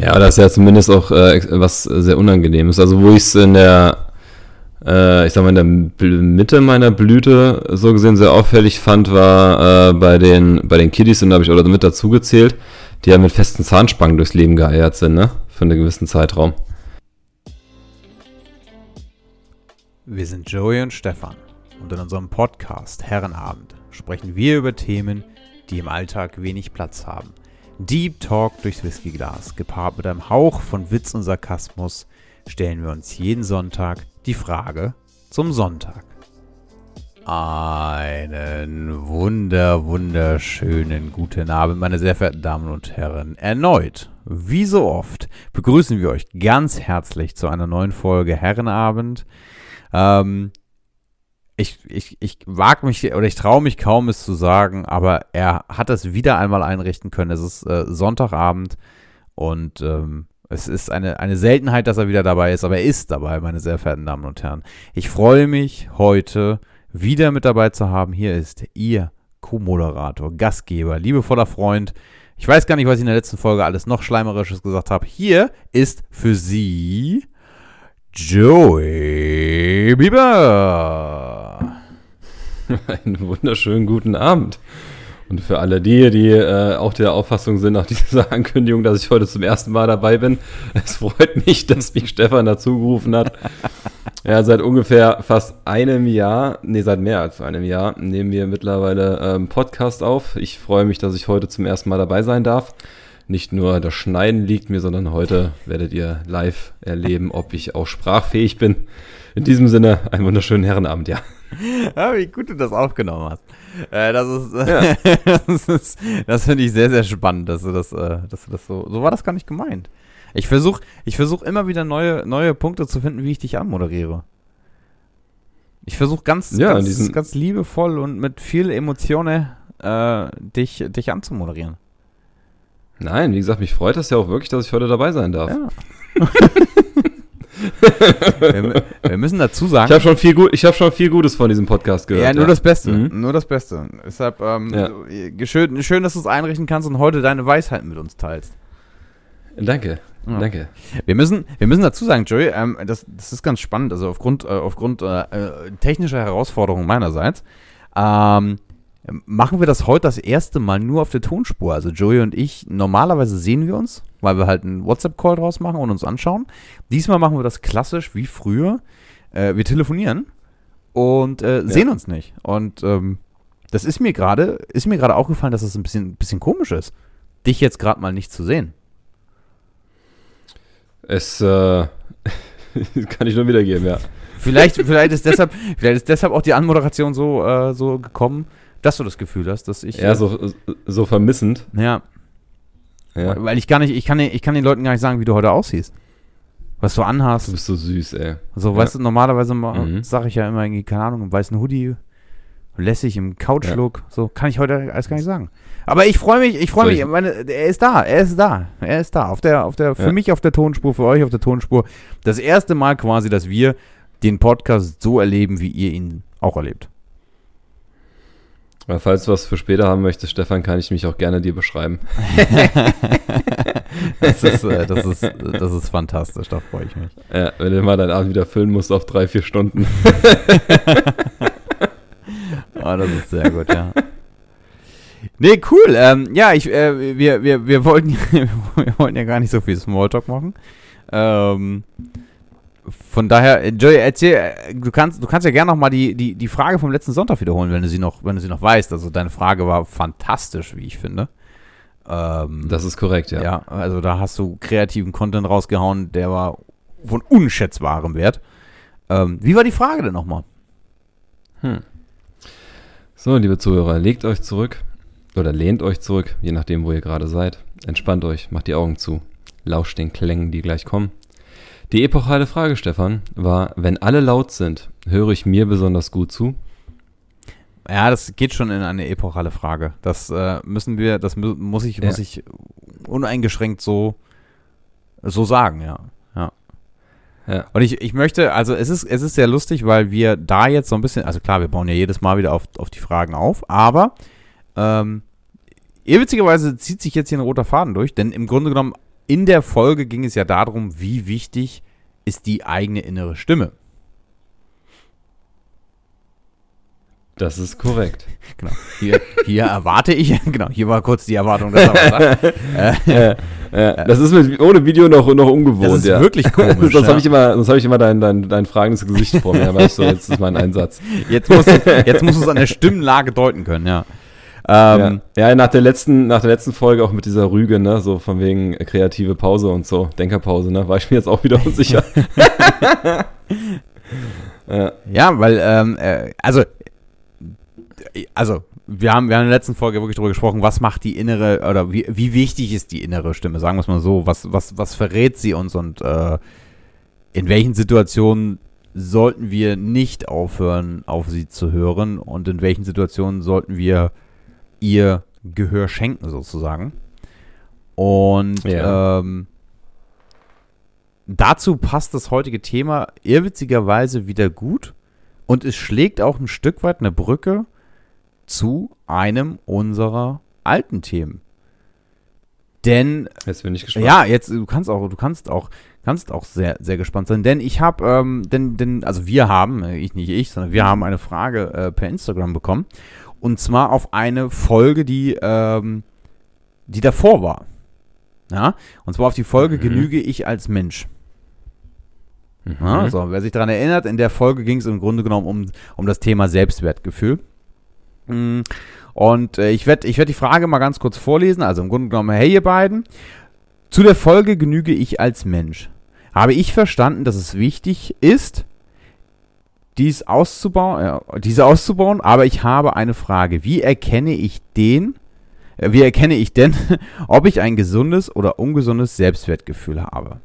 Ja, das ist ja zumindest auch äh, was sehr Unangenehmes. Also wo ich es in der, äh, ich sag mal, in der Mitte meiner Blüte so gesehen sehr auffällig fand, war äh, bei den bei den Kiddies, und da habe ich auch mit dazu gezählt, die ja mit festen Zahnspangen durchs Leben geeiert sind, ne? Für einen gewissen Zeitraum. Wir sind Joey und Stefan und in unserem Podcast Herrenabend sprechen wir über Themen, die im Alltag wenig Platz haben. Deep Talk durchs Whiskyglas, gepaart mit einem Hauch von Witz und Sarkasmus, stellen wir uns jeden Sonntag die Frage zum Sonntag. Einen wunder, wunderschönen guten Abend, meine sehr verehrten Damen und Herren. Erneut, wie so oft, begrüßen wir euch ganz herzlich zu einer neuen Folge Herrenabend. Ähm, ich, ich, ich wage mich oder ich traue mich kaum, es zu sagen, aber er hat es wieder einmal einrichten können. Es ist äh, Sonntagabend und ähm, es ist eine, eine Seltenheit, dass er wieder dabei ist, aber er ist dabei, meine sehr verehrten Damen und Herren. Ich freue mich heute wieder mit dabei zu haben. Hier ist Ihr Co-Moderator, Gastgeber, liebevoller Freund. Ich weiß gar nicht, was ich in der letzten Folge alles noch Schleimerisches gesagt habe. Hier ist für Sie Joey Bieber. Einen wunderschönen guten Abend. Und für alle die, die äh, auch der Auffassung sind nach dieser Ankündigung, dass ich heute zum ersten Mal dabei bin, es freut mich, dass mich Stefan dazu gerufen hat. ja, seit ungefähr fast einem Jahr, nee, seit mehr als einem Jahr, nehmen wir mittlerweile ähm, Podcast auf. Ich freue mich, dass ich heute zum ersten Mal dabei sein darf nicht nur das Schneiden liegt mir, sondern heute werdet ihr live erleben, ob ich auch sprachfähig bin. In diesem Sinne, einen wunderschönen Herrenabend, ja. Ja, wie gut du das aufgenommen hast. Äh, das ist, ja. das, das finde ich sehr, sehr spannend, dass du das, äh, dass du das so, so war das gar nicht gemeint. Ich versuche ich versuch immer wieder neue, neue Punkte zu finden, wie ich dich anmoderiere. Ich versuche ganz, ja, ganz, ganz liebevoll und mit viel Emotionen äh, dich, dich anzumoderieren. Nein, wie gesagt, mich freut das ja auch wirklich, dass ich heute dabei sein darf. Ja. wir, wir, müssen dazu sagen. Ich habe schon, viel hab schon viel Gutes von diesem Podcast gehört. Ja, nur ja. das Beste. Mhm. Nur das Beste. Deshalb ähm, ja. schön, schön, dass du es einrichten kannst und heute deine Weisheiten mit uns teilst. Danke. Ja. Danke. Wir müssen, wir müssen dazu sagen, Joey, ähm, das, das ist ganz spannend. Also aufgrund, äh, aufgrund äh, äh technischer Herausforderungen meinerseits ähm, machen wir das heute das erste Mal nur auf der Tonspur. Also Joey und ich, normalerweise sehen wir uns, weil wir halt einen WhatsApp-Call draus machen und uns anschauen. Diesmal machen wir das klassisch wie früher. Äh, wir telefonieren und äh, ja. sehen uns nicht. Und ähm, das ist mir gerade, ist mir gerade aufgefallen, dass es das ein bisschen, bisschen komisch ist, dich jetzt gerade mal nicht zu sehen. Es äh, kann ich nur wiedergeben, ja. Vielleicht, vielleicht, ist deshalb, vielleicht ist deshalb auch die Anmoderation so, äh, so gekommen, dass du das Gefühl hast, dass ich. Ja, äh, so, so vermissend. Ja. ja. Weil ich gar nicht, ich kann, ich kann den Leuten gar nicht sagen, wie du heute aussiehst. Was du anhast. Du bist so süß, ey. So, ja. weißt du, normalerweise mhm. sage ich ja immer irgendwie, keine Ahnung, im weißen Hoodie, lässig im Couch-Look. Ja. So, kann ich heute alles gar nicht sagen. Aber ich freue mich, ich freue mich, meine, er ist da, er ist da, er ist da. Auf der, auf der, für ja. mich auf der Tonspur, für euch auf der Tonspur. Das erste Mal quasi, dass wir den Podcast so erleben, wie ihr ihn auch erlebt. Aber falls du was für später haben möchtest, Stefan, kann ich mich auch gerne dir beschreiben. das, ist, äh, das, ist, das ist fantastisch, da freue ich mich. Ja, wenn du mal deinen Abend wieder füllen musst auf drei, vier Stunden. oh, das ist sehr gut, ja. Nee, cool. Ähm, ja, ich, äh, wir, wir, wir, wollten, wir wollten ja gar nicht so viel Smalltalk machen. Ähm, von daher, Joey, erzähl, du kannst, du kannst ja gerne noch mal die, die, die Frage vom letzten Sonntag wiederholen, wenn du sie noch, wenn du sie noch weißt. Also deine Frage war fantastisch, wie ich finde. Ähm, das ist korrekt, ja. Ja, also da hast du kreativen Content rausgehauen, der war von unschätzbarem Wert. Ähm, wie war die Frage denn nochmal? Hm. So, liebe Zuhörer, legt euch zurück oder lehnt euch zurück, je nachdem, wo ihr gerade seid. Entspannt euch, macht die Augen zu, lauscht den Klängen, die gleich kommen. Die epochale Frage, Stefan, war, wenn alle laut sind, höre ich mir besonders gut zu? Ja, das geht schon in eine epochale Frage. Das äh, müssen wir, das mu muss ich, ja. muss ich uneingeschränkt so, so sagen, ja. ja. Ja. Und ich, ich möchte, also es ist, es ist sehr lustig, weil wir da jetzt so ein bisschen, also klar, wir bauen ja jedes Mal wieder auf, auf die Fragen auf, aber ähm, witzigerweise zieht sich jetzt hier ein roter Faden durch, denn im Grunde genommen in der Folge ging es ja darum, wie wichtig ist die eigene innere Stimme. Das ist korrekt. Genau. Hier, hier erwarte ich, genau, hier war kurz die Erwartung, dass er was sagt. Äh, ja, das ist mit, ohne Video noch, noch ungewohnt. Das ist ja. wirklich komisch. sonst ja. habe ich immer, sonst hab ich immer dein, dein, dein fragendes Gesicht vor mir, aber ich so, jetzt ist mein Einsatz. Jetzt musst, jetzt musst du es an der Stimmlage deuten können, ja. Ähm, ja. ja, nach der letzten, nach der letzten Folge auch mit dieser Rüge, ne, so von wegen kreative Pause und so, Denkerpause, ne, war ich mir jetzt auch wieder unsicher. ja. ja, weil, ähm, äh, also, also, wir haben, wir haben in der letzten Folge wirklich darüber gesprochen, was macht die innere, oder wie, wie wichtig ist die innere Stimme, sagen wir es mal so, was, was, was verrät sie uns und äh, in welchen Situationen sollten wir nicht aufhören, auf sie zu hören und in welchen Situationen sollten wir ihr Gehör schenken, sozusagen. Und ja. ähm, dazu passt das heutige Thema irrwitzigerweise wieder gut und es schlägt auch ein Stück weit eine Brücke zu einem unserer alten Themen. Denn jetzt bin ich gespannt. Ja, jetzt du kannst auch, du kannst auch, kannst auch sehr, sehr gespannt sein. Denn ich habe, ähm, denn, denn, also wir haben, ich nicht ich, sondern wir haben eine Frage äh, per Instagram bekommen und zwar auf eine Folge, die, ähm, die davor war. Ja? Und zwar auf die Folge mhm. Genüge ich als Mensch. Mhm. Ja, so, wer sich daran erinnert, in der Folge ging es im Grunde genommen um, um das Thema Selbstwertgefühl. Mhm. Und äh, ich werde ich werd die Frage mal ganz kurz vorlesen. Also im Grunde genommen, hey ihr beiden, zu der Folge genüge ich als Mensch. Habe ich verstanden, dass es wichtig ist, dies auszubauen, äh, diese auszubauen, aber ich habe eine Frage. Wie erkenne ich den, äh, wie erkenne ich denn, ob ich ein gesundes oder ungesundes Selbstwertgefühl habe?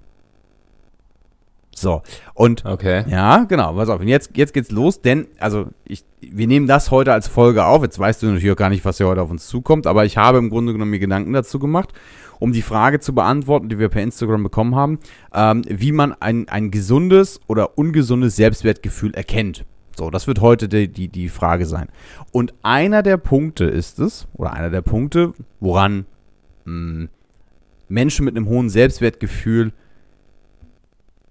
So, und okay. ja, genau, pass auf, und jetzt, jetzt geht's los, denn, also, ich, wir nehmen das heute als Folge auf. Jetzt weißt du natürlich auch gar nicht, was hier heute auf uns zukommt, aber ich habe im Grunde genommen mir Gedanken dazu gemacht, um die Frage zu beantworten, die wir per Instagram bekommen haben, ähm, wie man ein, ein gesundes oder ungesundes Selbstwertgefühl erkennt. So, das wird heute die, die, die Frage sein. Und einer der Punkte ist es, oder einer der Punkte, woran mh, hm, Menschen mit einem hohen Selbstwertgefühl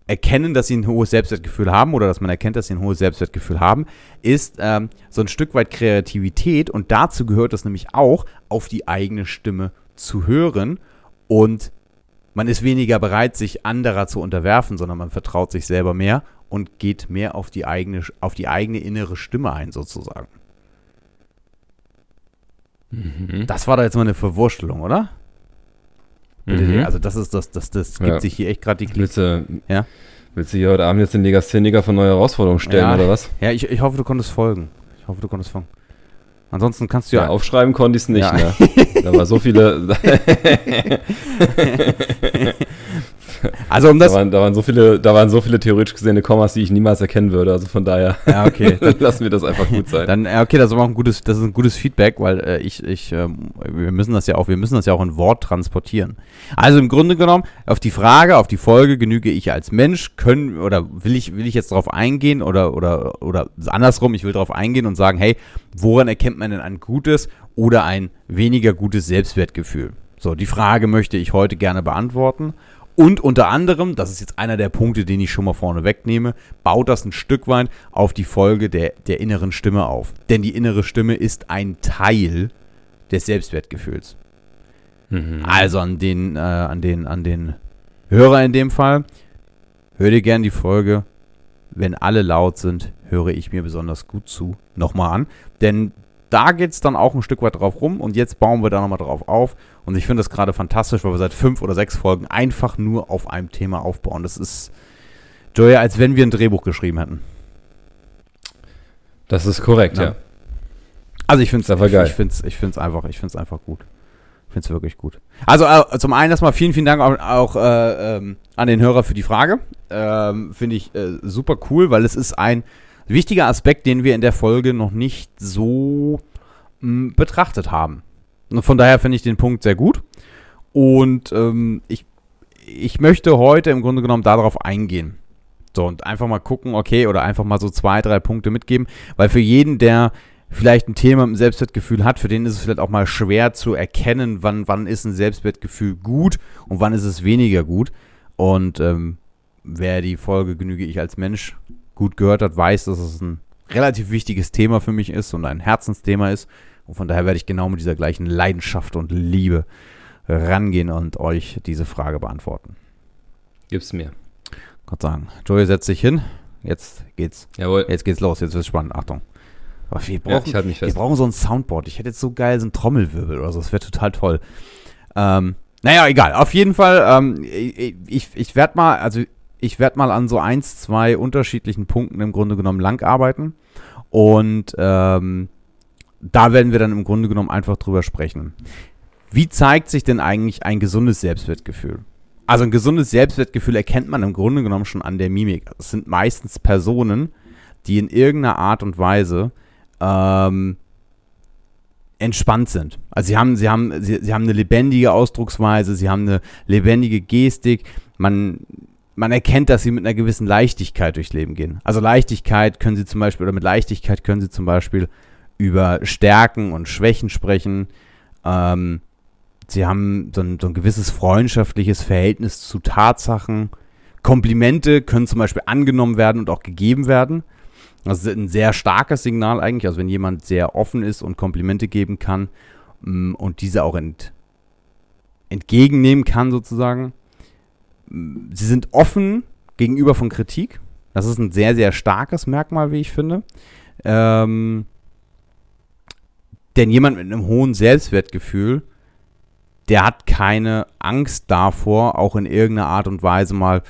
erkennen, dass sie ein hohes Selbstwertgefühl haben oder dass man erkennt, dass sie ein hohes Selbstwertgefühl haben, ist ähm, so ein Stück weit Kreativität und dazu gehört es nämlich auch, auf die eigene Stimme zu hören und man ist weniger bereit, sich anderer zu unterwerfen, sondern man vertraut sich selber mehr und geht mehr auf die eigene, auf die eigene innere Stimme ein, sozusagen. Mhm. Das war da jetzt mal eine Verwurstelung, oder? Mhm. Also das ist das, das, das gibt ja. sich hier echt gerade die du, ja? willst du hier heute Abend jetzt den Legastheniker von neue Herausforderungen stellen, ja. oder was? Ja, ich, ich hoffe, du konntest folgen. Ich hoffe, du konntest folgen. Ansonsten kannst du ja. ja aufschreiben konnte ich es nicht, ja. ne? Da war so viele. Also um das. Da waren, da waren, so viele, da waren so viele theoretisch gesehene Kommas, die ich niemals erkennen würde. Also von daher. Ja, okay. Dann lassen wir das einfach gut sein. Dann, ja, okay, das ist auch ein gutes, das ist ein gutes Feedback, weil äh, ich, ich, äh, wir müssen das ja auch, wir müssen das ja auch in Wort transportieren. Also im Grunde genommen, auf die Frage, auf die Folge, genüge ich als Mensch, können, oder will ich, will ich jetzt darauf eingehen oder, oder, oder andersrum, ich will darauf eingehen und sagen, hey, woran erkennt man denn ein gutes oder ein weniger gutes Selbstwertgefühl? So, die Frage möchte ich heute gerne beantworten. Und unter anderem, das ist jetzt einer der Punkte, den ich schon mal vorne wegnehme, baut das ein Stück weit auf die Folge der, der inneren Stimme auf. Denn die innere Stimme ist ein Teil des Selbstwertgefühls. Mhm. Also an den, äh, an den, an den Hörer in dem Fall, hör dir gern die Folge. Wenn alle laut sind, höre ich mir besonders gut zu. Nochmal an. Denn da geht es dann auch ein Stück weit drauf rum und jetzt bauen wir da nochmal drauf auf. Und ich finde das gerade fantastisch, weil wir seit fünf oder sechs Folgen einfach nur auf einem Thema aufbauen. Das ist, Joya, als wenn wir ein Drehbuch geschrieben hätten. Das ist korrekt, ja. ja. Also ich finde es ich, ich find's, ich find's einfach, einfach gut. Ich finde es wirklich gut. Also äh, zum einen erstmal vielen, vielen Dank auch, auch äh, ähm, an den Hörer für die Frage. Ähm, finde ich äh, super cool, weil es ist ein wichtiger Aspekt, den wir in der Folge noch nicht so mh, hm, betrachtet haben. Und von daher finde ich den Punkt sehr gut. Und ähm, ich, ich möchte heute im Grunde genommen darauf eingehen. So, und einfach mal gucken, okay, oder einfach mal so zwei, drei Punkte mitgeben, weil für jeden, der vielleicht ein Thema mit dem Selbstwertgefühl hat, für den ist es vielleicht auch mal schwer zu erkennen, wann, wann ist ein Selbstwertgefühl gut und wann ist es weniger gut. Und ähm, wer die Folge Genüge ich als Mensch gut gehört hat, weiß, dass es ein relativ wichtiges Thema für mich ist und ein Herzensthema ist. Und von daher werde ich genau mit dieser gleichen Leidenschaft und Liebe rangehen und euch diese Frage beantworten. Gib's mir. Gott sagen. Joey setzt sich hin. Jetzt geht's. Jawohl. Jetzt geht's los. Jetzt wird's spannend. Achtung. Aber wir Ja, brauchen, ich halte mich wir brauchen so ein Soundboard. Ich hätte jetzt so geil so einen Trommelwirbel oder so. Das wäre total toll. Ähm, naja, egal. Auf jeden Fall, ähm, ich, ich, ich werde mal, also ich werde mal an so eins, zwei unterschiedlichen Punkten im Grunde genommen lang arbeiten. Und ähm, da werden wir dann im Grunde genommen einfach drüber sprechen. Wie zeigt sich denn eigentlich ein gesundes Selbstwertgefühl? Also ein gesundes Selbstwertgefühl erkennt man im Grunde genommen schon an der Mimik. Es sind meistens Personen, die in irgendeiner Art und Weise ähm, entspannt sind. Also sie haben, sie haben, sie, sie haben eine lebendige Ausdrucksweise, sie haben eine lebendige Gestik. Man, man erkennt, dass sie mit einer gewissen Leichtigkeit durchs Leben gehen. Also Leichtigkeit können sie zum Beispiel, oder mit Leichtigkeit können sie zum Beispiel über Stärken und Schwächen sprechen. Ähm, sie haben so ein, so ein gewisses freundschaftliches Verhältnis zu Tatsachen. Komplimente können zum Beispiel angenommen werden und auch gegeben werden. Das ist ein sehr starkes Signal eigentlich. Also wenn jemand sehr offen ist und Komplimente geben kann mm, und diese auch ent, entgegennehmen kann sozusagen. Mm, Sie sind offen gegenüber von Kritik. Das ist ein sehr, sehr starkes Merkmal, wie ich finde. Ähm, denn jemand mit einem hohen Selbstwertgefühl, der hat keine Angst davor, auch in irgendeiner Art und Weise mal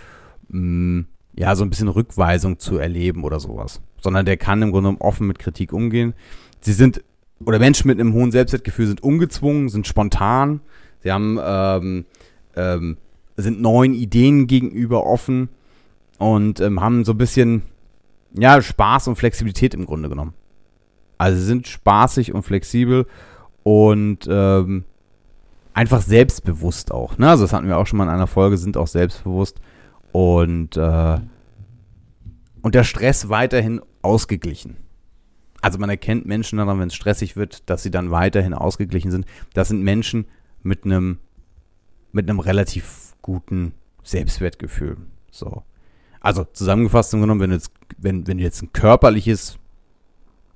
mh, ja, so ein bisschen Rückweisung zu erleben oder sowas. Sondern der kann im Grunde genommen offen mit Kritik umgehen. Sie sind, oder Menschen mit einem hohen Selbstwertgefühl sind ungezwungen, sind spontan, sie haben, ähm, ähm, sind neuen Ideen gegenüber offen und ähm, haben so ein bisschen, ja, Spaß und Flexibilität im Grunde genommen. Also sind spaßig und flexibel und ähm, einfach selbstbewusst auch. Ne? Also das hatten wir auch schon mal in einer Folge, sind auch selbstbewusst und, äh, und der Stress weiterhin ausgeglichen. Also man erkennt Menschen daran, wenn es stressig wird, dass sie dann weiterhin ausgeglichen sind. Das sind Menschen mit einem mit einem relativ guten Selbstwertgefühl. So. Also zusammengefasst im Grunde genommen, wenn du jetzt, wenn, wenn du jetzt ein körperliches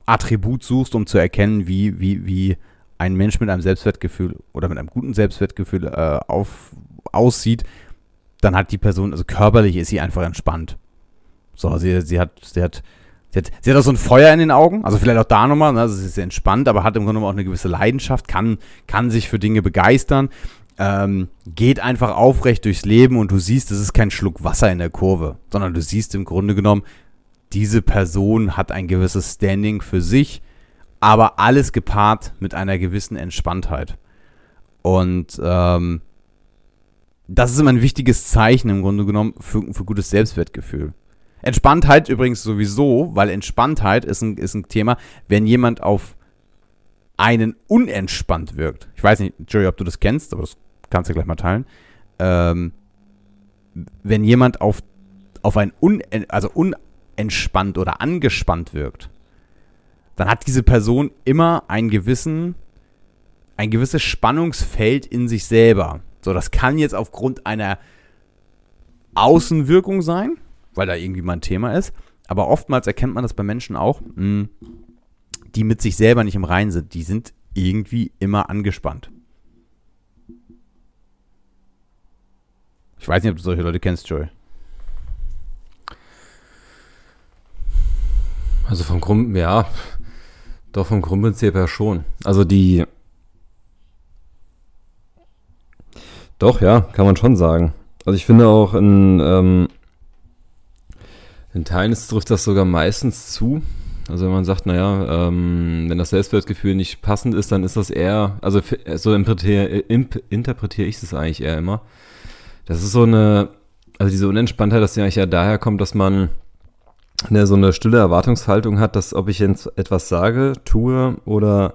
Attribut suchst, um zu erkennen, wie, wie, wie ein Mensch mit einem Selbstwertgefühl oder mit einem guten Selbstwertgefühl äh, auf, aussieht, dann hat die Person, also körperlich ist sie einfach entspannt. So, sie, sie hat, sie hat, sie hat, sie hat auch so ein Feuer in den Augen, also vielleicht auch da nochmal, ne, also sie ist entspannt, aber hat im Grunde auch eine gewisse Leidenschaft, kann, kann sich für Dinge begeistern, ähm, geht einfach aufrecht durchs Leben und du siehst, es ist kein Schluck Wasser in der Kurve, sondern du siehst im Grunde genommen, diese Person hat ein gewisses Standing für sich, aber alles gepaart mit einer gewissen Entspanntheit. Und ähm, das ist immer ein wichtiges Zeichen im Grunde genommen für, für gutes Selbstwertgefühl. Entspanntheit übrigens sowieso, weil Entspanntheit ist ein, ist ein Thema, wenn jemand auf einen unentspannt wirkt. Ich weiß nicht, Jerry, ob du das kennst, aber das kannst du gleich mal teilen. Ähm, wenn jemand auf, auf ein un, also unentspannt oder angespannt wirkt, dann hat diese Person immer einen gewissen, ein gewisses Spannungsfeld in sich selber. So, das kann jetzt aufgrund einer Außenwirkung sein, weil da irgendwie mal ein Thema ist. Aber oftmals erkennt man das bei Menschen auch, mh, die mit sich selber nicht im Reinen sind. Die sind irgendwie immer angespannt. Ich weiß nicht, ob du solche Leute kennst, Joey. Also vom Grund, ja, doch vom Grundprinzip her schon. Also die, doch, ja, kann man schon sagen. Also ich finde auch in, ähm, in Teilen ist, trifft das sogar meistens zu. Also wenn man sagt, naja, ähm, wenn das Selbstwertgefühl nicht passend ist, dann ist das eher, also so interpretiere imp, interpretiere ich es eigentlich eher immer. Das ist so eine, also diese Unentspanntheit, dass die eigentlich ja daher kommt, dass man eine, so eine stille Erwartungshaltung hat, dass ob ich jetzt etwas sage, tue oder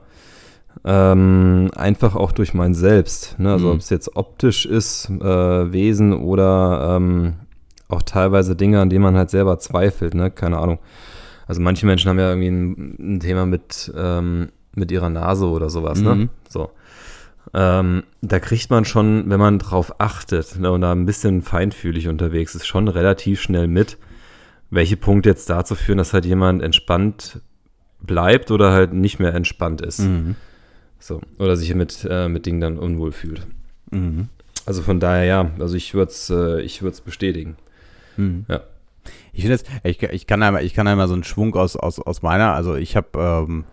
ähm, einfach auch durch mein Selbst, ne? also Mhm. ob es jetzt optisch ist, äh, Wesen oder ähm, auch teilweise Dinge, an denen man halt selber zweifelt, ne? keine Ahnung. Also manche Menschen haben ja irgendwie ein, ein Thema mit, ähm, mit ihrer Nase oder sowas, ne? Mhm. So. Ähm, da kriegt man schon, wenn man drauf achtet ne, und da ein bisschen feinfühlig unterwegs ist, schon relativ schnell mit, welche Punkte jetzt dazu führen, dass halt jemand entspannt bleibt oder halt nicht mehr entspannt ist. Mhm. So. Oder sich mit, äh, mit Dingen dann unwohl fühlt. Mhm. Also von daher ja, also ich würde es äh, ich würd's bestätigen. Mhm. Ja. Ich finde jetzt, ich, ich kann einmal, ich kann einmal so einen Schwung aus, aus, aus meiner, also ich habe ähm,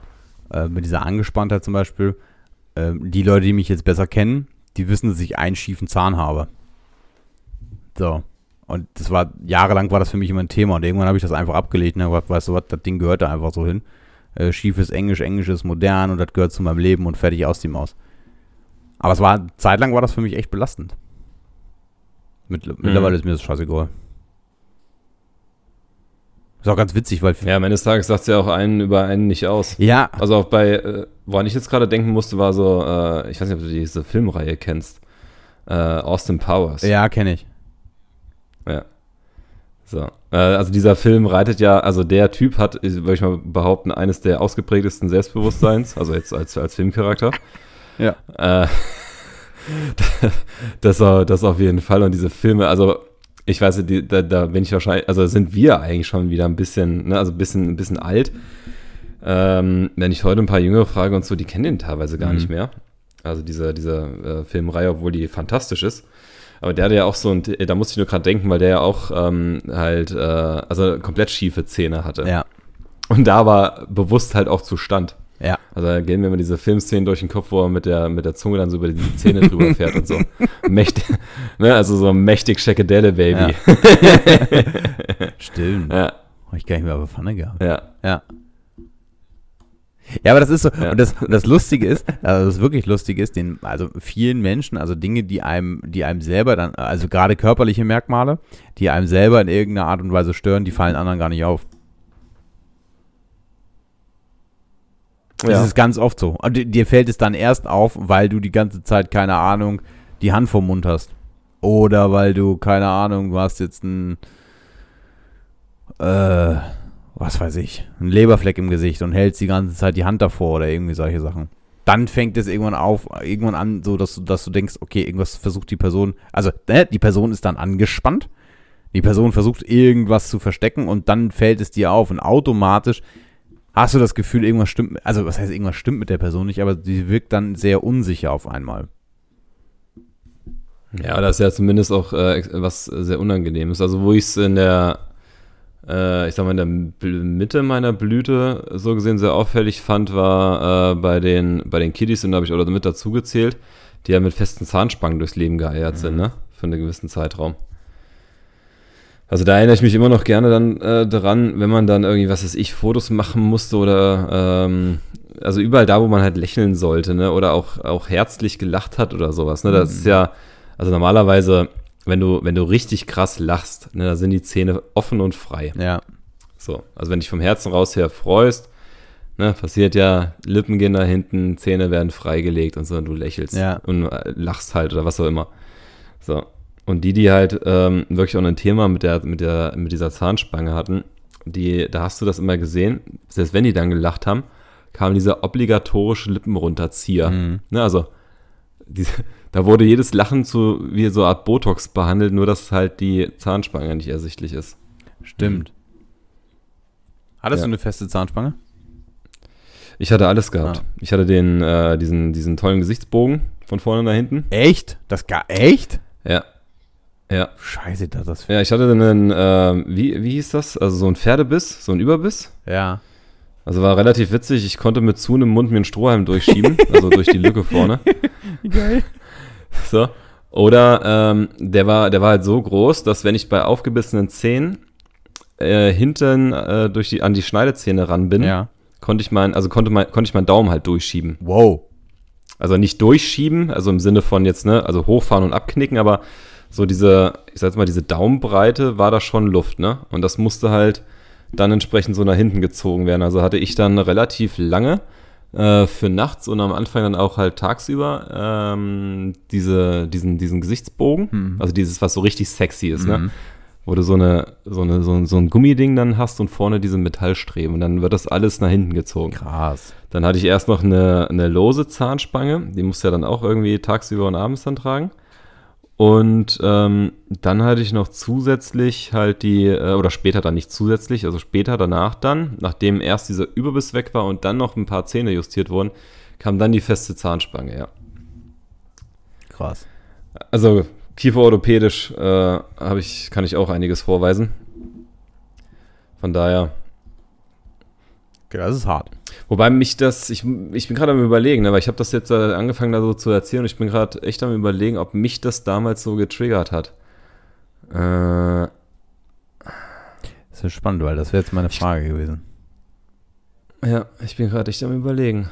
äh, mit dieser Angespanntheit zum Beispiel, ähm, die Leute, die mich jetzt besser kennen, die wissen, dass ich einen schiefen Zahn habe. So. Und das war, jahrelang war das für mich immer ein Thema und irgendwann habe ich das einfach abgelegt gesagt, weißt du was, das Ding gehört da einfach so hin. Äh, schiefes Englisch, Englisch ist modern und das gehört zu meinem Leben und fertig aus die Maus. Aber es war, zeitlang war das für mich echt belastend. Mittl Mittlerweile ist mir das scheißegal. Ist auch ganz witzig, weil. Ja, am Ende des Tages sagt es ja auch einen über einen nicht aus. Ja, Also auch bei, äh, woran ich jetzt gerade denken musste, war so, äh, ich weiß nicht, ob du diese Filmreihe kennst. Äh, Austin Powers. ja, kenne ich. Ja. So. Äh, also dieser Film reitet ja, also der Typ hat, würde ich mal behaupten, eines der ausgeprägtesten Selbstbewusstseins, also jetzt als, als Filmcharakter. Ja. Äh, das, das auf jeden Fall. Und diese Filme, also ich weiß, da, da bin ich wahrscheinlich, also sind wir eigentlich schon wieder ein bisschen, ne, also ein bisschen, ein bisschen alt. Ähm, wenn ich heute ein paar Jüngere frage und so, die kennen den teilweise gar Mhm. nicht mehr. Also diese, diese äh, Filmreihe, obwohl die fantastisch ist. Aber der hatte ja auch so, ein, da musste ich nur gerade denken, weil der ja auch ähm, halt, äh, also komplett schiefe Zähne hatte. Ja. Und da war bewusst halt auch Zustand. Ja. Also da gehen mir immer diese Filmszenen durch den Kopf, wo er mit der, mit der Zunge dann so über die Zähne drüber fährt und so. Mächtig, ne, also so mächtig Shackadelle Baby. Stimmt. Ja, Hab ich gar nicht mehr auf Pfanne gehabt. ja. Ja. Ja, aber das ist so, Ja. und das, und das Lustige ist, also das wirklich Lustige ist, den, also vielen Menschen, also Dinge, die einem, die einem selber dann, also gerade körperliche Merkmale, die einem selber in irgendeiner Art und Weise stören, die fallen anderen gar nicht auf. Das ja. ist ganz oft so. Und di- dir fällt es dann erst auf, weil du die ganze Zeit, keine Ahnung, die Hand vom Mund hast. Oder weil du, keine Ahnung, du hast jetzt ein, äh, was weiß ich, ein Leberfleck im Gesicht und hältst die ganze Zeit die Hand davor oder irgendwie solche Sachen. Dann fängt es irgendwann auf, irgendwann an, so dass du, dass du denkst, okay, irgendwas versucht die Person, also ne, die Person ist dann angespannt, die Person versucht irgendwas zu verstecken und dann fällt es dir auf und automatisch hast du das Gefühl, irgendwas stimmt, also was heißt, irgendwas stimmt mit der Person nicht, aber sie wirkt dann sehr unsicher auf einmal. Ja, das ist ja zumindest auch äh, was sehr Unangenehmes. Also wo ich es in der, äh, ich sag mal, in der Mitte meiner Blüte so gesehen sehr auffällig fand, war äh, bei den, bei den Kiddies, und da habe ich auch mit dazu gezählt, die ja mit festen Zahnspangen durchs Leben geeiert sind, ne? Für einen gewissen Zeitraum. Also da erinnere ich mich immer noch gerne dann äh, daran, wenn man dann irgendwie, was weiß ich, Fotos machen musste oder ähm, also überall da, wo man halt lächeln sollte, ne? Oder auch, auch herzlich gelacht hat oder sowas. Ne? Das ist ja, also normalerweise, wenn du, wenn du richtig krass lachst, ne, da sind die Zähne offen und frei. Ja. So, also wenn dich vom Herzen raus her freust, ne, passiert ja, Lippen gehen nach hinten, Zähne werden freigelegt und so, und du lächelst Ja. und äh, lachst halt oder was auch immer. So. Und die, die halt ähm, wirklich auch ein Thema mit der, mit der, mit dieser Zahnspange hatten, die, da hast du das immer gesehen, selbst wenn die dann gelacht haben, kam dieser obligatorische Lippenrunterzieher. Mhm. Ne, also, diese, da wurde jedes Lachen zu wie so eine Art Botox behandelt, nur dass halt die Zahnspange nicht ersichtlich ist. Stimmt. Hattest Ja. du eine feste Zahnspange? Ich hatte alles gehabt. Ah. Ich hatte den, äh, diesen, diesen tollen Gesichtsbogen von vorne nach hinten. Echt? Das gar echt? Ja. Ja. Scheiße, das das. Ja, ich hatte einen, äh, wie, wie hieß das? Also so ein Pferdebiss, so ein Überbiss. Ja. Also war relativ witzig. Ich konnte mit zu einem Mund mir einen Strohhalm durchschieben, also durch die Lücke vorne. Geil. So. Oder ähm, der, war, der war halt so groß, dass wenn ich bei aufgebissenen Zähnen äh, hinten äh, durch die, an die Schneidezähne ran bin, Ja. konnte ich mein, also konnte, mein, konnte ich meinen Daumen halt durchschieben. Wow. Also nicht durchschieben, also im Sinne von jetzt, ne, also hochfahren und abknicken, aber so diese, ich sag jetzt mal, diese Daumenbreite war da schon Luft, ne? Und das musste halt dann entsprechend so nach hinten gezogen werden. Also hatte ich dann relativ lange äh, für nachts und am Anfang dann auch halt tagsüber ähm, diese, diesen, diesen Gesichtsbogen, Mhm. also dieses, was so richtig sexy ist, ne? wo du so eine, so eine, so ein, so ein Gummiding dann hast und vorne diese Metallstreben und dann wird das alles nach hinten gezogen. Krass. Dann hatte ich erst noch eine, eine lose Zahnspange, die musst du ja dann auch irgendwie tagsüber und abends dann tragen. Und ähm, dann hatte ich noch zusätzlich halt die, äh, oder später dann nicht zusätzlich, also später danach dann, nachdem erst dieser Überbiss weg war und dann noch ein paar Zähne justiert wurden, kam dann die feste Zahnspange, ja. Krass. Also kieferorthopädisch äh, habe ich, kann ich auch einiges vorweisen. Von daher. Okay, das ist hart. Wobei mich das, ich, ich bin gerade am überlegen, ne, weil ich habe das jetzt äh, angefangen da so zu erzählen und ich bin gerade echt am überlegen, ob mich das damals so getriggert hat. Äh, Das ist spannend, weil das wäre jetzt meine Frage gewesen. ja, ich bin gerade echt am überlegen.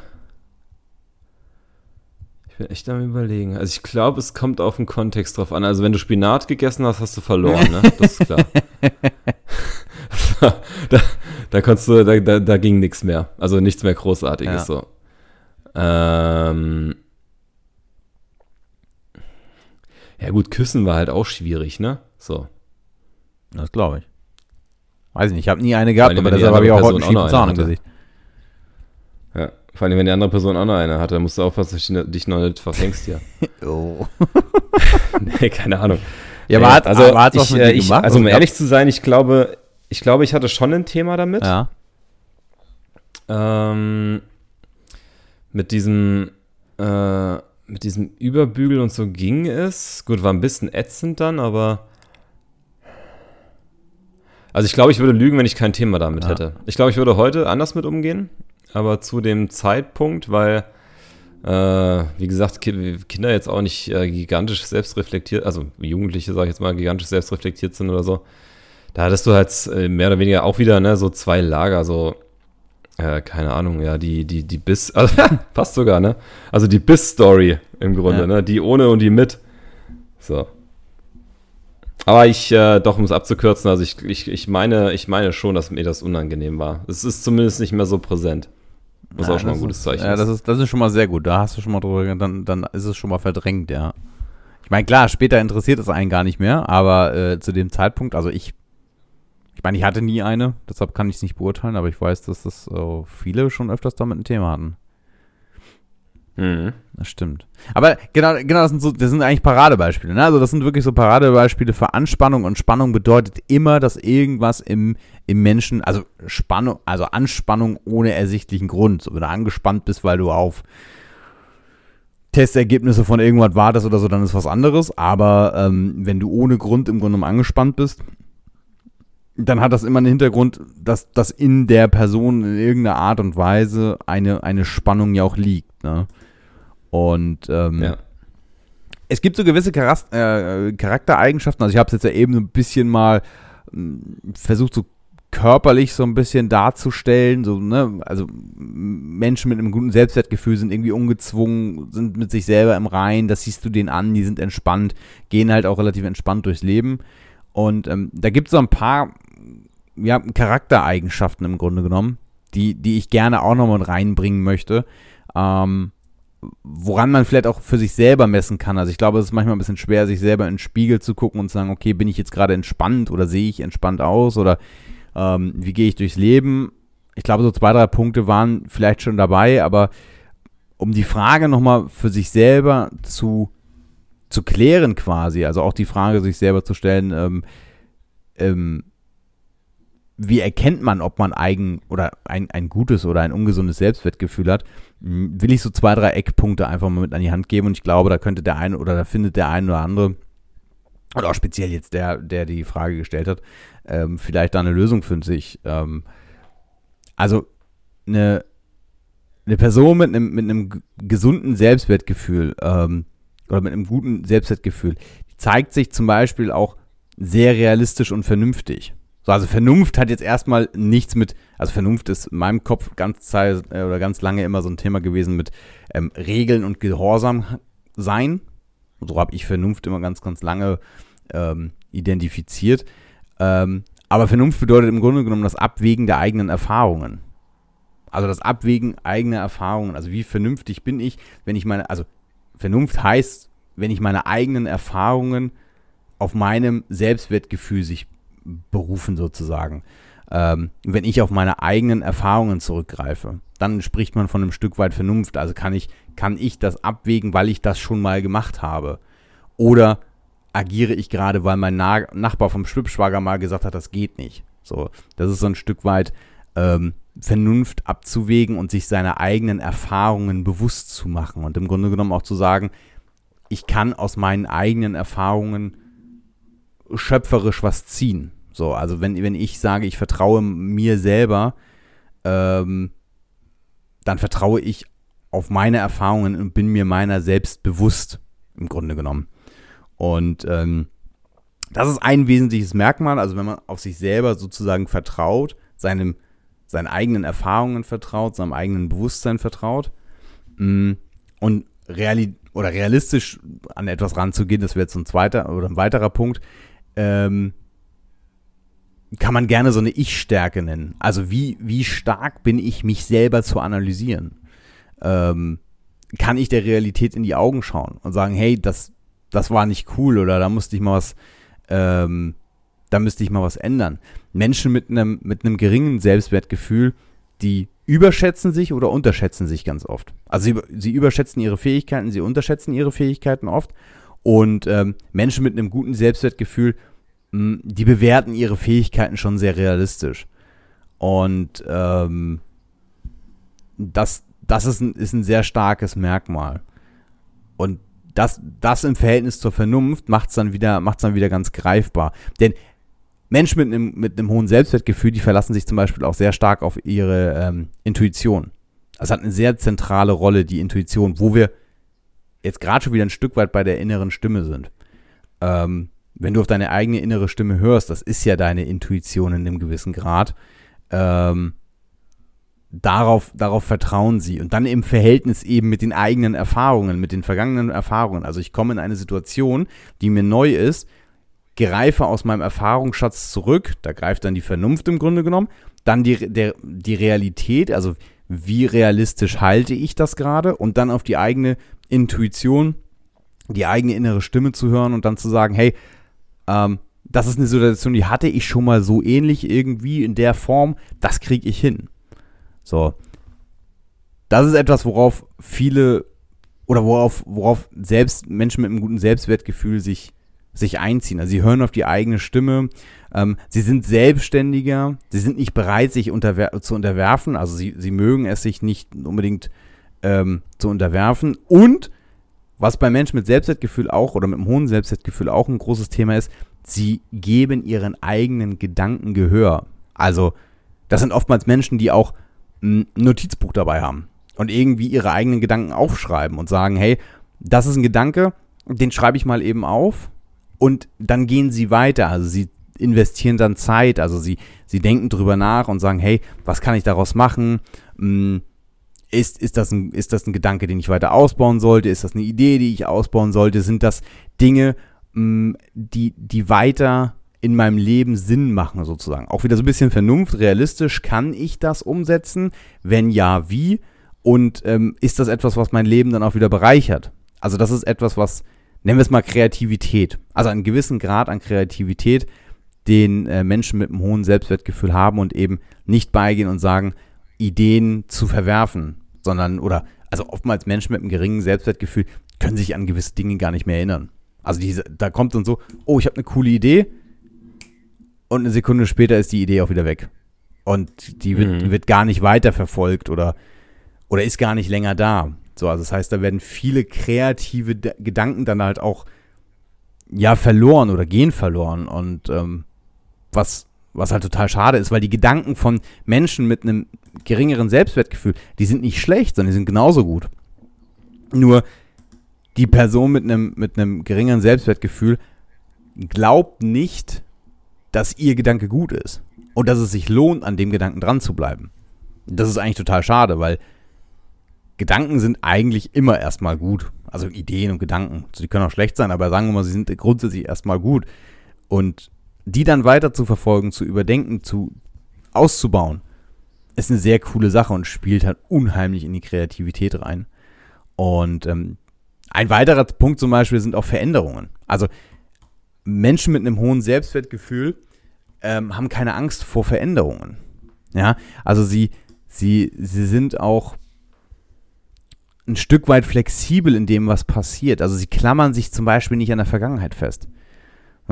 Ich bin echt am überlegen. Also ich glaube, es kommt auf den Kontext drauf an. Also wenn du Spinat gegessen hast, hast du verloren, ne? Das ist klar. da, da konntest du, da, da, da ging nichts mehr. Also nichts mehr Großartiges Ja. so. Ähm, ja gut, küssen war halt auch schwierig, ne? So. Das glaube ich. Weiß ich nicht, ich habe nie eine gehabt, allem, aber deshalb habe ich auch andere heute einen Person schiefen Zahn eine im hatte. Gesicht. Ja. Vor allem, wenn die andere Person auch noch eine hat, dann musst du aufpassen, dass du dich noch nicht verfängst hier. Oh. nee, keine Ahnung. Ja, aber hat, also aber hat's was ich, mit äh, dir ich, gemacht? Also um gab's- ehrlich zu sein, ich glaube, ich glaube, ich hatte schon ein Thema damit. Ja. Ähm, mit diesem, äh, mit diesem Überbügel und so ging es. Gut, war ein bisschen ätzend dann, aber. Also ich glaube, ich würde lügen, wenn ich kein Thema damit Ja. hätte. Ich glaube, ich würde heute anders mit umgehen, aber zu dem Zeitpunkt, weil, äh, wie gesagt, Ki- Kinder jetzt auch nicht äh, gigantisch selbstreflektiert, also Jugendliche, sage ich jetzt mal, gigantisch selbstreflektiert sind oder so. Da hattest du halt äh, mehr oder weniger auch wieder ne, so zwei Lager, so äh, keine Ahnung, ja, die, die, die Biss, also, passt sogar, ne? Also die Biss-Story im Grunde, Ja. ne? Die ohne und die mit. So. Aber ich, äh, doch, um es abzukürzen, also ich, ich, ich meine, ich meine schon, dass mir das unangenehm war. Es ist zumindest nicht mehr so präsent. Was Ja, auch schon mal das ein gutes ist- Zeichen Ja, das ist, das ist schon mal sehr gut. Da hast du schon mal drüber, dann, dann ist es schon mal verdrängt, ja. Ich meine, klar, später interessiert es einen gar nicht mehr, aber äh, zu dem Zeitpunkt, also ich, ich meine, ich hatte nie eine, deshalb kann ich es nicht beurteilen, aber ich weiß, dass das äh, viele schon öfters damit ein Thema hatten. Mhm. Das stimmt. Aber genau, genau, das sind so, das sind eigentlich Paradebeispiele. Ne? Also das sind wirklich so Paradebeispiele für Anspannung und Spannung bedeutet immer, dass irgendwas im, im Menschen, also Spannung, also Anspannung ohne ersichtlichen Grund. So, wenn du angespannt bist, weil du auf Testergebnisse von irgendwas wartest oder so, dann ist was anderes. Aber ähm, wenn du ohne Grund im Grunde angespannt bist, dann hat das immer einen Hintergrund, dass, dass in der Person in irgendeiner Art und Weise eine, eine Spannung ja auch liegt. Ne? Und ähm, Ja. es gibt so gewisse Charas äh, Charaktereigenschaften. Also ich habe es jetzt ja eben so ein bisschen mal mh, versucht, so körperlich so ein bisschen darzustellen. So, ne? Also Menschen mit einem guten Selbstwertgefühl sind irgendwie ungezwungen, sind mit sich selber im Rein. Das siehst du denen an, die sind entspannt, gehen halt auch relativ entspannt durchs Leben. Und ähm, da gibt es so ein paar ja, Charaktereigenschaften im Grunde genommen, die, die ich gerne auch nochmal reinbringen möchte. Ähm, woran man vielleicht auch für sich selber messen kann. Also ich glaube, es ist manchmal ein bisschen schwer, sich selber in den Spiegel zu gucken und zu sagen, okay, bin ich jetzt gerade entspannt oder sehe ich entspannt aus oder ähm, wie gehe ich durchs Leben? Ich glaube, so zwei, drei Punkte waren vielleicht schon dabei, aber um die Frage nochmal für sich selber zu, zu klären quasi, also auch die Frage sich selber zu stellen, ähm, ähm, wie erkennt man, ob man eigen oder ein, ein gutes oder ein ungesundes Selbstwertgefühl hat, will ich so zwei, drei Eckpunkte einfach mal mit an die Hand geben und ich glaube, da könnte der eine oder da findet der eine oder andere oder auch speziell jetzt der, der die Frage gestellt hat, ähm, vielleicht da eine Lösung für sich. Ähm, also eine, eine Person mit einem, mit einem gesunden Selbstwertgefühl ähm, oder mit einem guten Selbstwertgefühl, zeigt sich zum Beispiel auch sehr realistisch und vernünftig. So, also Vernunft hat jetzt erstmal nichts mit, also Vernunft ist in meinem Kopf ganz Zeit äh, oder ganz lange immer so ein Thema gewesen mit ähm, Regeln und Gehorsam sein. So habe ich Vernunft immer ganz, ganz lange ähm, identifiziert. Ähm, aber Vernunft bedeutet im Grunde genommen das Abwägen der eigenen Erfahrungen. Also das Abwägen eigener Erfahrungen. Also wie vernünftig bin ich, wenn ich meine, also Vernunft heißt, wenn ich meine eigenen Erfahrungen auf meinem Selbstwertgefühl sich berufen sozusagen. Ähm, wenn ich auf meine eigenen Erfahrungen zurückgreife, dann spricht man von einem Stück weit Vernunft. Also kann ich, kann ich das abwägen, weil ich das schon mal gemacht habe. Oder agiere ich gerade, weil mein Na Nachbar vom Schwippschwager mal gesagt hat, das geht nicht. So, das ist so ein Stück weit ähm, Vernunft abzuwägen und sich seine eigenen Erfahrungen bewusst zu machen und im Grunde genommen auch zu sagen, ich kann aus meinen eigenen Erfahrungen schöpferisch was ziehen. So, also wenn, wenn ich sage, ich vertraue mir selber, ähm, dann vertraue ich auf meine Erfahrungen und bin mir meiner selbst bewusst, im Grunde genommen. Und ähm, das ist ein wesentliches Merkmal, also wenn man auf sich selber sozusagen vertraut, seinem, seinen eigenen Erfahrungen vertraut, seinem eigenen Bewusstsein vertraut mm, und reali oder realistisch an etwas ranzugehen, das wäre jetzt ein zweiter oder ein weiterer Punkt, ähm, kann man gerne so eine Ich-Stärke nennen. Also wie, wie stark bin ich, mich selber zu analysieren? Ähm, kann ich der Realität in die Augen schauen und sagen, hey, das, das war nicht cool oder da musste ich mal was, ähm, da müsste ich mal was ändern. Menschen mit einem, mit einem geringen Selbstwertgefühl, die überschätzen sich oder unterschätzen sich ganz oft. Also sie, sie überschätzen ihre Fähigkeiten, sie unterschätzen ihre Fähigkeiten oft. Und ähm, Menschen mit einem guten Selbstwertgefühl, mh, hm, die bewerten ihre Fähigkeiten schon sehr realistisch. Und ähm, das, das ist ein, ist ein sehr starkes Merkmal. Und das, das im Verhältnis zur Vernunft macht es dann, wieder, dann wieder ganz greifbar. Denn Menschen mit einem, mit einem hohen Selbstwertgefühl, die verlassen sich zum Beispiel auch sehr stark auf ihre ähm, Intuition. Das hat eine sehr zentrale Rolle, die Intuition, wo wir jetzt gerade schon wieder ein Stück weit bei der inneren Stimme sind. Ähm, wenn du auf deine eigene innere Stimme hörst, das ist ja deine Intuition in einem gewissen Grad, ähm, darauf, darauf vertrauen sie. Und dann im Verhältnis eben mit den eigenen Erfahrungen, mit den vergangenen Erfahrungen. Also ich komme in eine Situation, die mir neu ist, greife aus meinem Erfahrungsschatz zurück, da greift dann die Vernunft im Grunde genommen, dann die, der, die Realität, also wie realistisch halte ich das gerade und dann auf die eigene Intuition, die eigene innere Stimme zu hören und dann zu sagen, hey, ähm, das ist eine Situation, die hatte ich schon mal so ähnlich irgendwie in der Form, das kriege ich hin. So. Das ist etwas, worauf viele oder worauf, worauf selbst Menschen mit einem guten Selbstwertgefühl sich, sich einziehen. Also sie hören auf die eigene Stimme, ähm, sie sind selbstständiger, sie sind nicht bereit, sich unterwer zu unterwerfen, also sie, sie mögen es sich nicht unbedingt ähm, zu unterwerfen. Und was bei Menschen mit Selbstwertgefühl auch oder mit einem hohen Selbstwertgefühl auch ein großes Thema ist, sie geben ihren eigenen Gedanken Gehör. Also das sind oftmals Menschen, die auch ein Notizbuch dabei haben und irgendwie ihre eigenen Gedanken aufschreiben und sagen, hey, das ist ein Gedanke, den schreibe ich mal eben auf und dann gehen sie weiter. Also sie investieren dann Zeit, also sie, sie denken drüber nach und sagen, hey, was kann ich daraus machen? Hm, ist, ist, das ein, ist das ein Gedanke, den ich weiter ausbauen sollte? Ist das eine Idee, die ich ausbauen sollte? Sind das Dinge, hm, die, die weiter in meinem Leben Sinn machen, sozusagen. Auch wieder so ein bisschen Vernunft, realistisch, kann ich das umsetzen? Wenn ja, wie? Und ähm, ist das etwas, was mein Leben dann auch wieder bereichert? Also das ist etwas, was, nennen wir es mal Kreativität. Also einen gewissen Grad an Kreativität, den äh, Menschen mit einem hohen Selbstwertgefühl haben und eben nicht beigehen und sagen, Ideen zu verwerfen, sondern, oder, also oftmals Menschen mit einem geringen Selbstwertgefühl können sich an gewisse Dinge gar nicht mehr erinnern. Also diese, da kommt dann so, oh, ich habe eine coole Idee, und eine Sekunde später ist die Idee auch wieder weg. Und die wird, mhm. wird gar nicht weiterverfolgt oder, oder ist gar nicht länger da. So, also das heißt, da werden viele kreative D Gedanken dann halt auch ja verloren oder gehen verloren. Und ähm, was, was halt total schade ist, weil die Gedanken von Menschen mit einem geringeren Selbstwertgefühl, die sind nicht schlecht, sondern die sind genauso gut. Nur die Person mit einem, mit einem geringeren Selbstwertgefühl glaubt nicht, dass ihr Gedanke gut ist und dass es sich lohnt, an dem Gedanken dran zu bleiben. Das ist eigentlich total schade, weil Gedanken sind eigentlich immer erstmal gut. Also Ideen und Gedanken. Sie können auch schlecht sein, aber sagen wir mal, sie sind grundsätzlich erstmal gut. Und die dann weiter zu verfolgen, zu überdenken, zu auszubauen, ist eine sehr coole Sache und spielt halt unheimlich in die Kreativität rein. Und ähm, ein weiterer Punkt zum Beispiel sind auch Veränderungen. Also Menschen mit einem hohen Selbstwertgefühl ähm, haben keine Angst vor Veränderungen. Ja, also sie, sie, sie sind auch ein Stück weit flexibel in dem, was passiert. Also sie klammern sich zum Beispiel nicht an der Vergangenheit fest.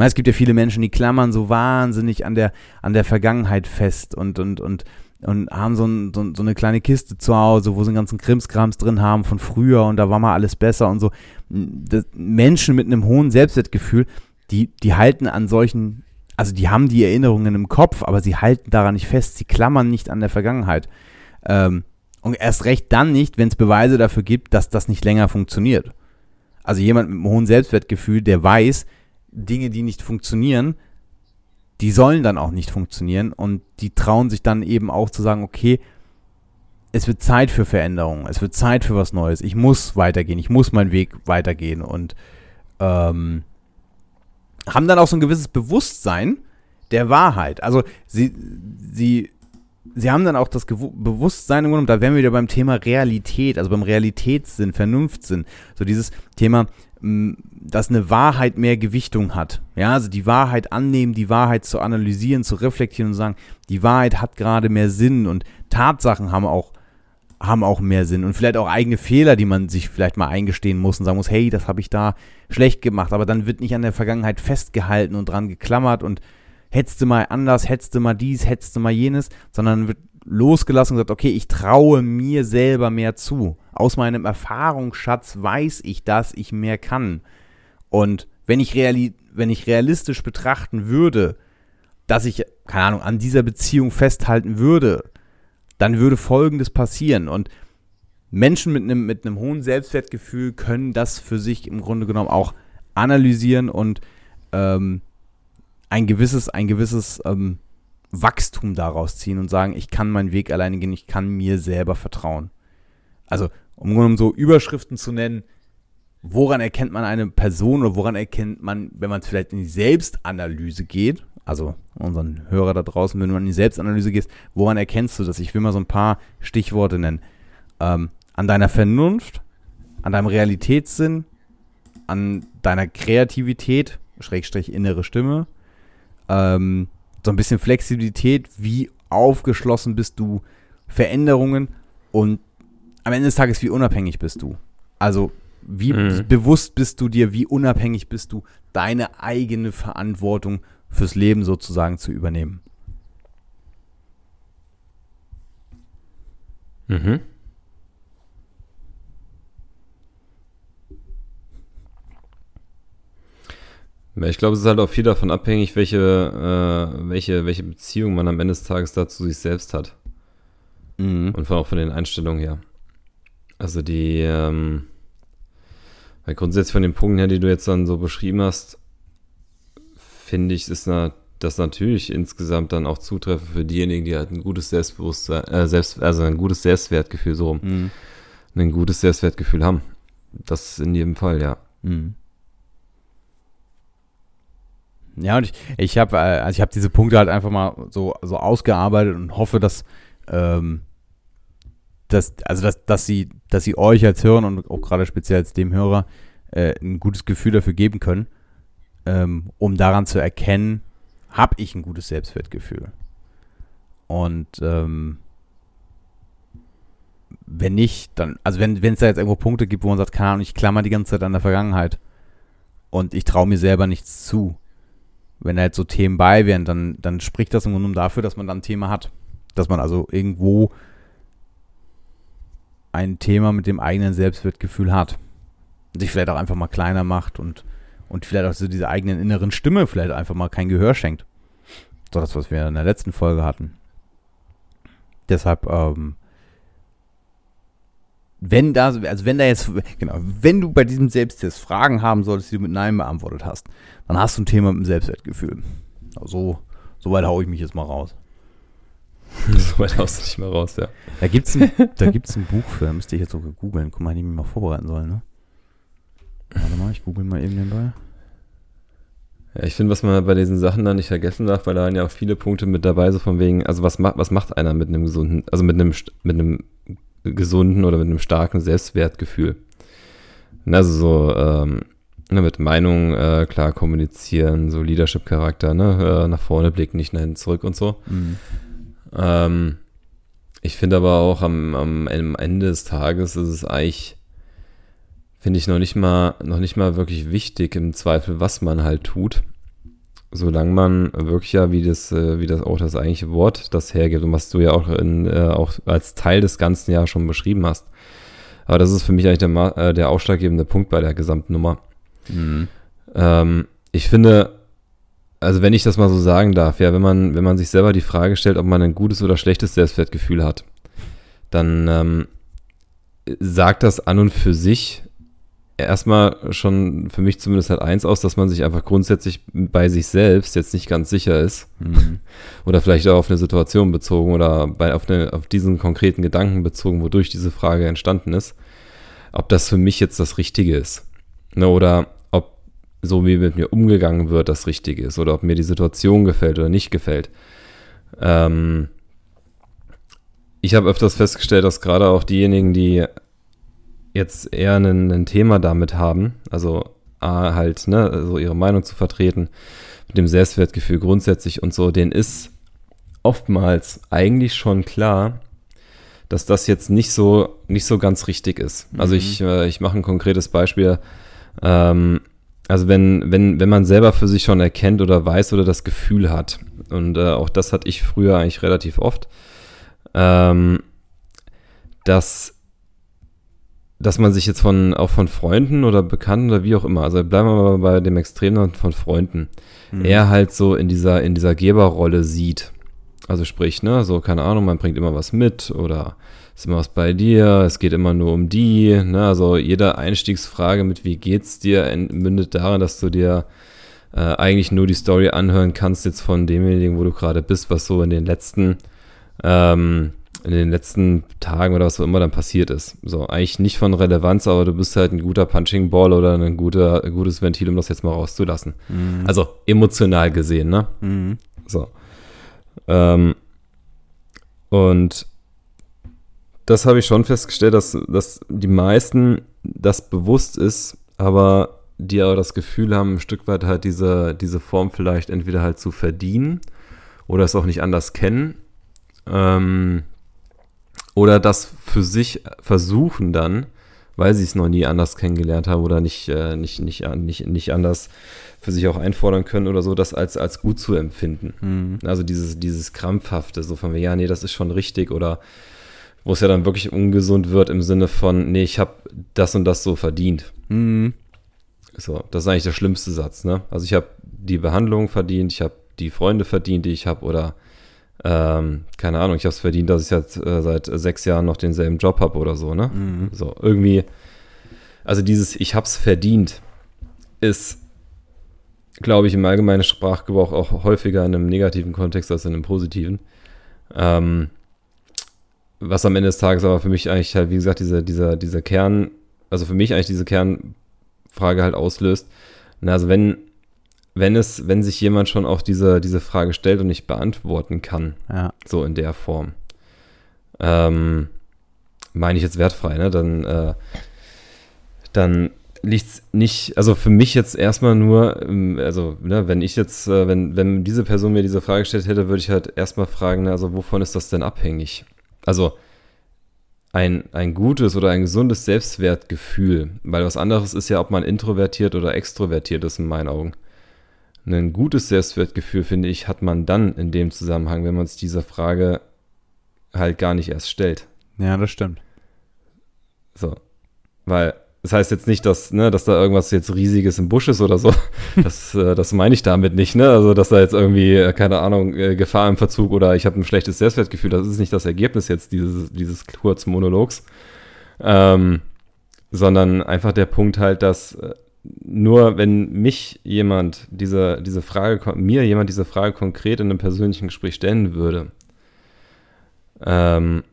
Es gibt ja viele Menschen, die klammern so wahnsinnig an der, an der Vergangenheit fest und, und, und, und haben so, ein, so, so, eine kleine Kiste zu Hause, wo sie einen ganzen Krimskrams drin haben von früher und da war mal alles besser und so. Das, Menschen mit einem hohen Selbstwertgefühl, die, die halten an solchen, also die haben die Erinnerungen im Kopf, aber sie halten daran nicht fest, sie klammern nicht an der Vergangenheit. Ähm, und erst recht dann nicht, wenn es Beweise dafür gibt, dass das nicht länger funktioniert. Also jemand mit einem hohen Selbstwertgefühl, der weiß, Dinge, die nicht funktionieren, die sollen dann auch nicht funktionieren und die trauen sich dann eben auch zu sagen, okay, es wird Zeit für Veränderungen, es wird Zeit für was Neues, ich muss weitergehen, ich muss meinen Weg weitergehen und ähm, haben dann auch so ein gewisses Bewusstsein der Wahrheit. Also sie, sie sie haben dann auch das Gew Bewusstsein im Grunde, da wären wir wieder beim Thema Realität, also beim Realitätssinn, Vernunftsinn. So dieses Thema, dass eine Wahrheit mehr Gewichtung hat. Ja, also die Wahrheit annehmen, die Wahrheit zu analysieren, zu reflektieren und sagen, die Wahrheit hat gerade mehr Sinn und Tatsachen haben auch haben auch mehr Sinn und vielleicht auch eigene Fehler, die man sich vielleicht mal eingestehen muss und sagen muss, hey, das habe ich da schlecht gemacht, aber dann wird nicht an der Vergangenheit festgehalten und dran geklammert und du mal anders, du mal dies, du mal jenes, sondern wird losgelassen und gesagt, okay, ich traue mir selber mehr zu. Aus meinem Erfahrungsschatz weiß ich, dass ich mehr kann. Und wenn ich, reali wenn ich realistisch betrachten würde, dass ich, keine Ahnung, an dieser Beziehung festhalten würde, dann würde Folgendes passieren. Und Menschen mit einem, mit einem hohen Selbstwertgefühl können das für sich im Grunde genommen auch analysieren und ähm, ein gewisses, ein gewisses ähm, Wachstum daraus ziehen und sagen, ich kann meinen Weg alleine gehen, ich kann mir selber vertrauen. Also, um so Überschriften zu nennen, woran erkennt man eine Person oder woran erkennt man, wenn man vielleicht in die Selbstanalyse geht, also unseren Hörer da draußen, wenn du in die Selbstanalyse gehst, woran erkennst du das? Ich will mal so ein paar Stichworte nennen. Ähm, an deiner Vernunft, an deinem Realitätssinn, an deiner Kreativität, Schrägstrich innere Stimme, ähm, so ein bisschen Flexibilität, wie aufgeschlossen bist du Veränderungen und am Ende des Tages, wie unabhängig bist du. Also, wie mhm. bewusst bist du dir, wie unabhängig bist du, deine eigene Verantwortung fürs Leben sozusagen zu übernehmen. Mhm. Ich glaube, es ist halt auch viel davon abhängig, welche, äh, welche, welche Beziehung man am Ende des Tages dazu sich selbst hat. Mhm. Und von, auch von den Einstellungen her. Also die, ähm, weil grundsätzlich von den Punkten her, die du jetzt dann so beschrieben hast, finde ich, ist na, das natürlich insgesamt dann auch zutreffend für diejenigen, die halt ein gutes Selbstbewusstsein, äh, selbst, also ein gutes Selbstwertgefühl so rum, mhm. ein gutes Selbstwertgefühl haben. Das in jedem Fall, ja. Mhm. Ja, und ich, ich habe äh, also ich hab diese Punkte halt einfach mal so, so ausgearbeitet und hoffe, dass, ähm, dass, also dass, dass, sie, dass sie euch als Hörer und auch gerade speziell als dem Hörer äh, ein gutes Gefühl dafür geben können, ähm, um daran zu erkennen, habe ich ein gutes Selbstwertgefühl. Und ähm, wenn nicht, dann, also wenn es da jetzt irgendwo Punkte gibt, wo man sagt, keine Ahnung, ich klammer die ganze Zeit an der Vergangenheit und ich traue mir selber nichts zu, wenn da jetzt so Themen bei wären, dann, dann spricht das im Grunde dafür, dass man dann ein Thema hat. Dass man also irgendwo ein Thema mit dem eigenen Selbstwertgefühl hat. Und sich vielleicht auch einfach mal kleiner macht und, und vielleicht auch so diese eigenen inneren Stimme vielleicht einfach mal kein Gehör schenkt. So das, was wir in der letzten Folge hatten. Deshalb, ähm, wenn da, also wenn da jetzt, genau, wenn du bei diesem Selbsttest Fragen haben solltest, die du mit Nein beantwortet hast, dann hast du ein Thema mit dem Selbstwertgefühl. Also, so weit haue ich mich jetzt mal raus. So weit haust du nicht mal raus, ja. Da gibt es ein, ein Buch für, da müsste ich jetzt sogar googeln. Guck mal, hätte ich mich mal vorbereiten sollen, ne? Warte mal, ich google mal eben nebenbei. Ja, ich finde, was man bei diesen Sachen dann nicht vergessen darf, weil da waren ja auch viele Punkte mit dabei, so von wegen, also was macht, was macht einer mit einem gesunden, also mit einem, mit einem gesunden oder mit einem starken Selbstwertgefühl. Also so, ähm, ne, mit Meinungen äh, klar kommunizieren, so Leadership-Charakter, ne, äh, nach vorne blicken, nicht nach hinten zurück und so. Mhm. Ähm, ich finde aber auch am, am, am Ende des Tages ist es eigentlich, finde ich noch nicht mal, noch nicht mal wirklich wichtig im Zweifel, was man halt tut. Solange man wirklich ja, wie das, äh, wie das auch das eigentliche Wort das hergibt und was du ja auch, in, äh, auch als Teil des Ganzen ja schon beschrieben hast. Aber das ist für mich eigentlich der, äh, der ausschlaggebende Punkt bei der gesamten Nummer. Mhm. Ähm, ich finde, also wenn ich das mal so sagen darf, ja, wenn man, wenn man sich selber die Frage stellt, ob man ein gutes oder schlechtes Selbstwertgefühl hat, dann ähm, sagt das an und für sich erstmal schon für mich zumindest halt eins aus, dass man sich einfach grundsätzlich bei sich selbst jetzt nicht ganz sicher ist Mhm. oder vielleicht auch auf eine Situation bezogen oder bei, auf, eine, auf diesen konkreten Gedanken bezogen, wodurch diese Frage entstanden ist, ob das für mich jetzt das Richtige ist. Ne, oder so wie mit mir umgegangen wird, das Richtige ist oder ob mir die Situation gefällt oder nicht gefällt. Ähm, ich habe öfters festgestellt, dass gerade auch diejenigen, die jetzt eher ein, Thema damit haben, also A, halt, ne, so ihre Meinung zu vertreten, mit dem Selbstwertgefühl grundsätzlich und so, denen ist oftmals eigentlich schon klar, dass das jetzt nicht so, nicht so ganz richtig ist. Also Mhm. ich, äh, ich mache ein konkretes Beispiel. Ähm, also wenn, wenn, wenn man selber für sich schon erkennt oder weiß oder das Gefühl hat, und äh, auch das hatte ich früher eigentlich relativ oft, ähm, dass, dass man sich jetzt von, auch von Freunden oder Bekannten oder wie auch immer, also bleiben wir mal bei dem Extrem von Freunden, Mhm. er halt so in dieser, in dieser Geberrolle sieht. Also sprich, ne, so, keine Ahnung, man bringt immer was mit oder ist immer was bei dir, es geht immer nur um die, ne, also jede Einstiegsfrage mit wie geht's dir mündet darin, dass du dir äh, eigentlich nur die Story anhören kannst jetzt von demjenigen, wo du gerade bist, was so in den letzten ähm, in den letzten Tagen oder was auch immer dann passiert ist. So, eigentlich nicht von Relevanz, aber du bist halt ein guter Punching Ball oder ein, guter, ein gutes Ventil, um das jetzt mal rauszulassen. Mhm. Also emotional gesehen, ne? Mhm. So. Ähm, und das habe ich schon festgestellt, dass, dass die meisten das bewusst ist, aber die aber das Gefühl haben, ein Stück weit halt diese, diese Form vielleicht entweder halt zu verdienen oder es auch nicht anders kennen. Ähm, oder das für sich versuchen dann, weil sie es noch nie anders kennengelernt haben oder nicht, äh, nicht, nicht, nicht, nicht anders für sich auch einfordern können oder so, das als, als gut zu empfinden. Mhm. Also dieses, dieses Krampfhafte, so von, ja, nee, das ist schon richtig oder wo es ja dann wirklich ungesund wird im Sinne von, nee, ich habe das und das so verdient. Mhm. So, das ist eigentlich der schlimmste Satz, ne? Also ich habe die Behandlung verdient, ich habe die Freunde verdient, die ich habe oder ähm, keine Ahnung, ich habe es verdient, dass ich jetzt äh, seit sechs Jahren noch denselben Job habe oder so, ne? Mhm. So, irgendwie, also dieses Ich hab's verdient ist, glaube ich, im allgemeinen Sprachgebrauch auch häufiger in einem negativen Kontext als in einem positiven. Ähm, was am Ende des Tages aber für mich eigentlich halt, wie gesagt, dieser, dieser, dieser Kern, also für mich eigentlich diese Kernfrage halt auslöst. Na, also wenn, wenn es, wenn sich jemand schon auch diese, diese Frage stellt und nicht beantworten kann, Ja. so in der Form. Ähm, meine ich jetzt wertfrei, ne? Dann, äh, dann liegt's nicht, also für mich jetzt erstmal nur, ähm, also, ne, wenn ich jetzt, äh, wenn, wenn diese Person mir diese Frage gestellt hätte, würde ich halt erstmal fragen, ne, also wovon ist das denn abhängig? Also ein, ein gutes oder ein gesundes Selbstwertgefühl, weil was anderes ist ja, ob man introvertiert oder extrovertiert ist in meinen Augen. Ein gutes Selbstwertgefühl, finde ich, hat man dann in dem Zusammenhang, wenn man sich diese Frage halt gar nicht erst stellt. ja, das stimmt. So. Weil das heißt jetzt nicht, dass, ne, dass da irgendwas jetzt Riesiges im Busch ist oder so. Das, äh, das meine ich damit nicht, ne? Also, dass da jetzt irgendwie, äh, keine Ahnung, äh, Gefahr im Verzug oder ich habe ein schlechtes Selbstwertgefühl. Das ist nicht das Ergebnis jetzt dieses, dieses kurzen Monologs. Ähm, sondern einfach der Punkt halt, dass äh, nur wenn mich jemand diese, diese Frage, mir jemand diese Frage konkret in einem persönlichen Gespräch stellen würde, ähm,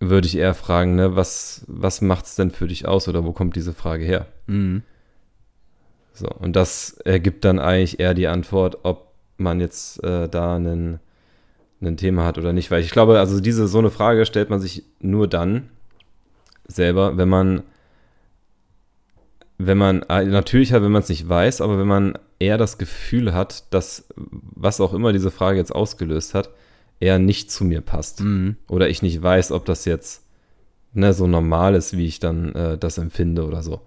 würde ich eher fragen, ne, was, was macht es denn für dich aus oder wo kommt diese Frage her? Mhm. So, und das ergibt dann eigentlich eher die Antwort, ob man jetzt äh, da einen, ein Thema hat oder nicht. Weil ich glaube, also diese so eine Frage stellt man sich nur dann selber, wenn man wenn man, äh, natürlich halt, wenn man es nicht weiß, aber wenn man eher das Gefühl hat, dass was auch immer diese Frage jetzt ausgelöst hat, eher nicht zu mir passt. Mhm. Oder ich nicht weiß, ob das jetzt ne, so normal ist, wie ich dann äh, das empfinde oder so.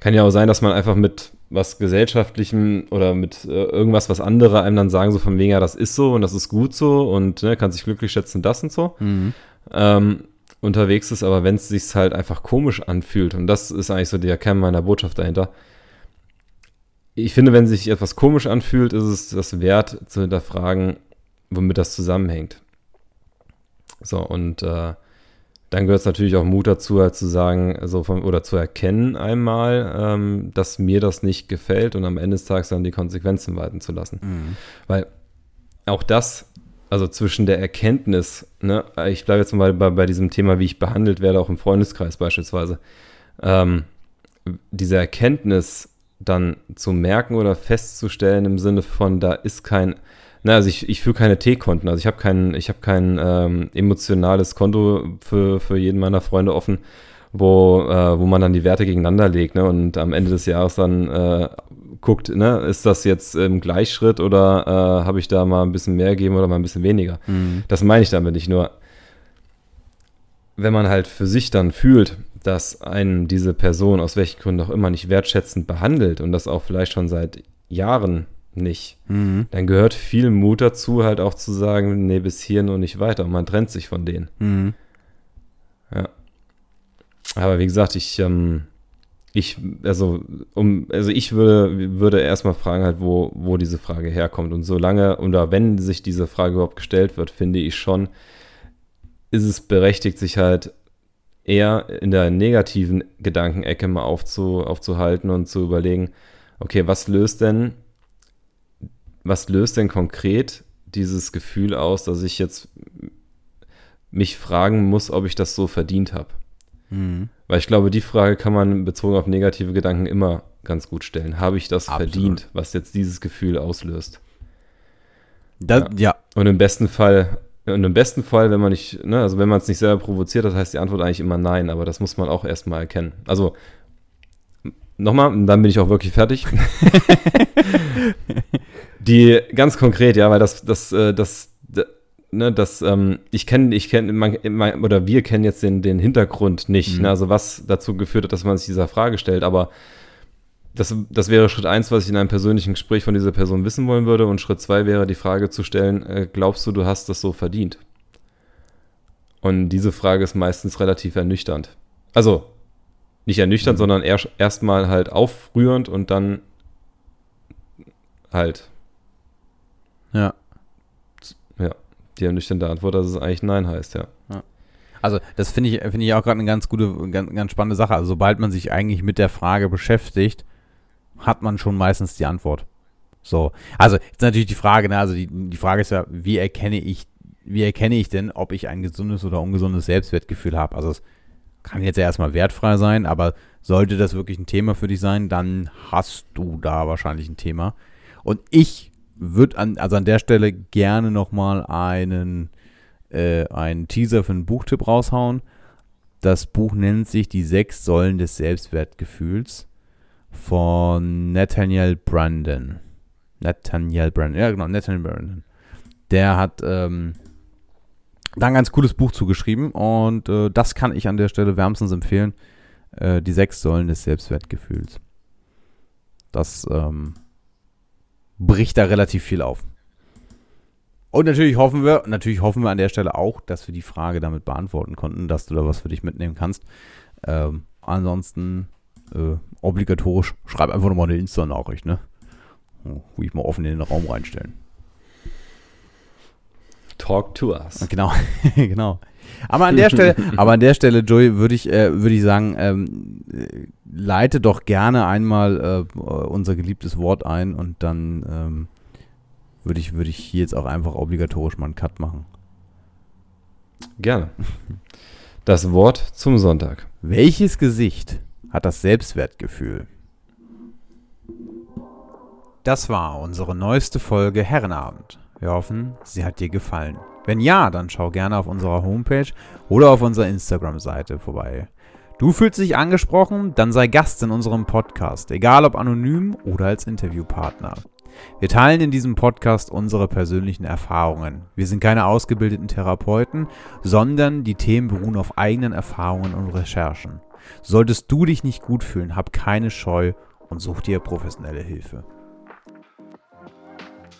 Kann ja auch sein, dass man einfach mit was Gesellschaftlichem oder mit äh, irgendwas, was andere einem dann sagen, so von wegen, ja, das ist so und das ist gut so und ne, kann sich glücklich schätzen, das und so. Mhm. Ähm, unterwegs ist, aber wenn es sich halt einfach komisch anfühlt, und das ist eigentlich so der Kern meiner Botschaft dahinter, ich finde, wenn sich etwas komisch anfühlt, ist es das wert zu hinterfragen, womit das zusammenhängt. So, und äh, dann gehört es natürlich auch Mut dazu, halt zu sagen, also von, oder zu erkennen einmal, ähm, dass mir das nicht gefällt und am Ende des Tages dann die Konsequenzen walten zu lassen. Mhm. Weil auch das, also zwischen der Erkenntnis, ne, ich bleibe jetzt mal bei, bei diesem Thema, wie ich behandelt werde, auch im Freundeskreis beispielsweise, ähm, diese Erkenntnis dann zu merken oder festzustellen im Sinne von, da ist kein, na, also ich, ich führe keine T-Konten, also ich habe kein, ich habe kein ähm, emotionales Konto für, für jeden meiner Freunde offen, wo, äh, wo man dann die Werte gegeneinander legt, ne, und am Ende des Jahres dann äh, guckt, ne, ist das jetzt im Gleichschritt oder äh, habe ich da mal ein bisschen mehr gegeben oder mal ein bisschen weniger? Mhm. Das meine ich damit nicht nur. Wenn man halt für sich dann fühlt, dass einen diese Person aus welchen Gründen auch immer nicht wertschätzend behandelt und das auch vielleicht schon seit Jahren nicht, Mhm. dann gehört viel Mut dazu, halt auch zu sagen, nee, bis hier und nicht weiter. Und man trennt sich von denen. Mhm. Aber wie gesagt, ich, ähm, ich, also, um, also ich würde, würde erstmal fragen, halt, wo, wo diese Frage herkommt. Und solange, oder wenn sich diese Frage überhaupt gestellt wird, finde ich schon, ist es berechtigt, sich halt eher in der negativen Gedankenecke mal aufzu, aufzuhalten und zu überlegen, okay, was löst denn, was löst denn konkret dieses Gefühl aus, dass ich jetzt mich fragen muss, ob ich das so verdient habe? Mhm. Weil ich glaube, die Frage kann man bezogen auf negative Gedanken immer ganz gut stellen. Habe ich das Absolut. verdient, was jetzt dieses Gefühl auslöst? Das, ja. Und im besten Fall, und im besten Fall, wenn man nicht, ne, also wenn man es nicht selber provoziert hat, heißt die Antwort eigentlich immer nein, aber das muss man auch erstmal erkennen. Also nochmal, dann bin ich auch wirklich fertig. die ganz konkret, ja, weil das, das, äh, das, d- ne, das, ähm, ich kenne, ich kenne, man, man, oder wir kennen jetzt den, den Hintergrund nicht, Mhm. ne, also was dazu geführt hat, dass man sich dieser Frage stellt, aber das, das wäre Schritt eins, was ich in einem persönlichen Gespräch von dieser Person wissen wollen würde. Und Schritt zwei wäre die Frage zu stellen, äh, glaubst du, du hast das so verdient? Und diese Frage ist meistens relativ ernüchternd. Also, nicht ernüchternd, sondern erst erstmal halt aufrührend und dann halt Ja. die ernüchternde Antwort, dass es eigentlich Nein heißt, ja. Also, das finde ich, finde ich auch gerade eine ganz gute, ganz, ganz spannende Sache. Also, sobald man sich eigentlich mit der Frage beschäftigt, hat man schon meistens die Antwort. So. Also, jetzt natürlich die Frage, ne, also die, die Frage ist ja, wie erkenne ich, wie erkenne ich denn, ob ich ein gesundes oder ungesundes Selbstwertgefühl habe? Also, es kann jetzt ja erstmal wertfrei sein, aber sollte das wirklich ein Thema für dich sein, dann hast du da wahrscheinlich ein Thema. Und ich würde an, also an der Stelle gerne nochmal einen, äh, einen Teaser für einen Buchtipp raushauen. Das Buch nennt sich Die sechs Säulen des Selbstwertgefühls von Nathaniel Brandon. Nathaniel Brandon, ja genau, Nathaniel Brandon. Der hat ähm, da ein ganz cooles Buch zugeschrieben und äh, das kann ich an der Stelle wärmstens empfehlen. Äh, die sechs Säulen des Selbstwertgefühls. Das ähm, bricht da relativ viel auf. Und natürlich hoffen wir, natürlich hoffen wir an der Stelle auch, dass wir die Frage damit beantworten konnten, dass du da was für dich mitnehmen kannst. Ähm, ansonsten äh, obligatorisch, schreib einfach nochmal eine Insta-Nachricht, ne? Oh, Will ich mal offen in den Raum reinstellen. Talk to us. Genau, genau. Aber an der Stelle, aber an der Stelle, Joey, würde ich, äh, würde ich sagen, ähm, äh, leite doch gerne einmal äh, unser geliebtes Wort ein und dann ähm, würde ich, würde ich hier jetzt auch einfach obligatorisch mal einen Cut machen. Gerne. Das Wort zum Sonntag. Welches Gesicht hat das Selbstwertgefühl? Das war unsere neueste Folge Herrenabend. Wir hoffen, sie hat dir gefallen. Wenn ja, dann schau gerne auf unserer Homepage oder auf unserer Instagram-Seite vorbei. Du fühlst dich angesprochen? Dann sei Gast in unserem Podcast, egal ob anonym oder als Interviewpartner. Wir teilen in diesem Podcast unsere persönlichen Erfahrungen. Wir sind keine ausgebildeten Therapeuten, sondern die Themen beruhen auf eigenen Erfahrungen und Recherchen. Solltest du dich nicht gut fühlen, hab keine Scheu und such dir professionelle Hilfe.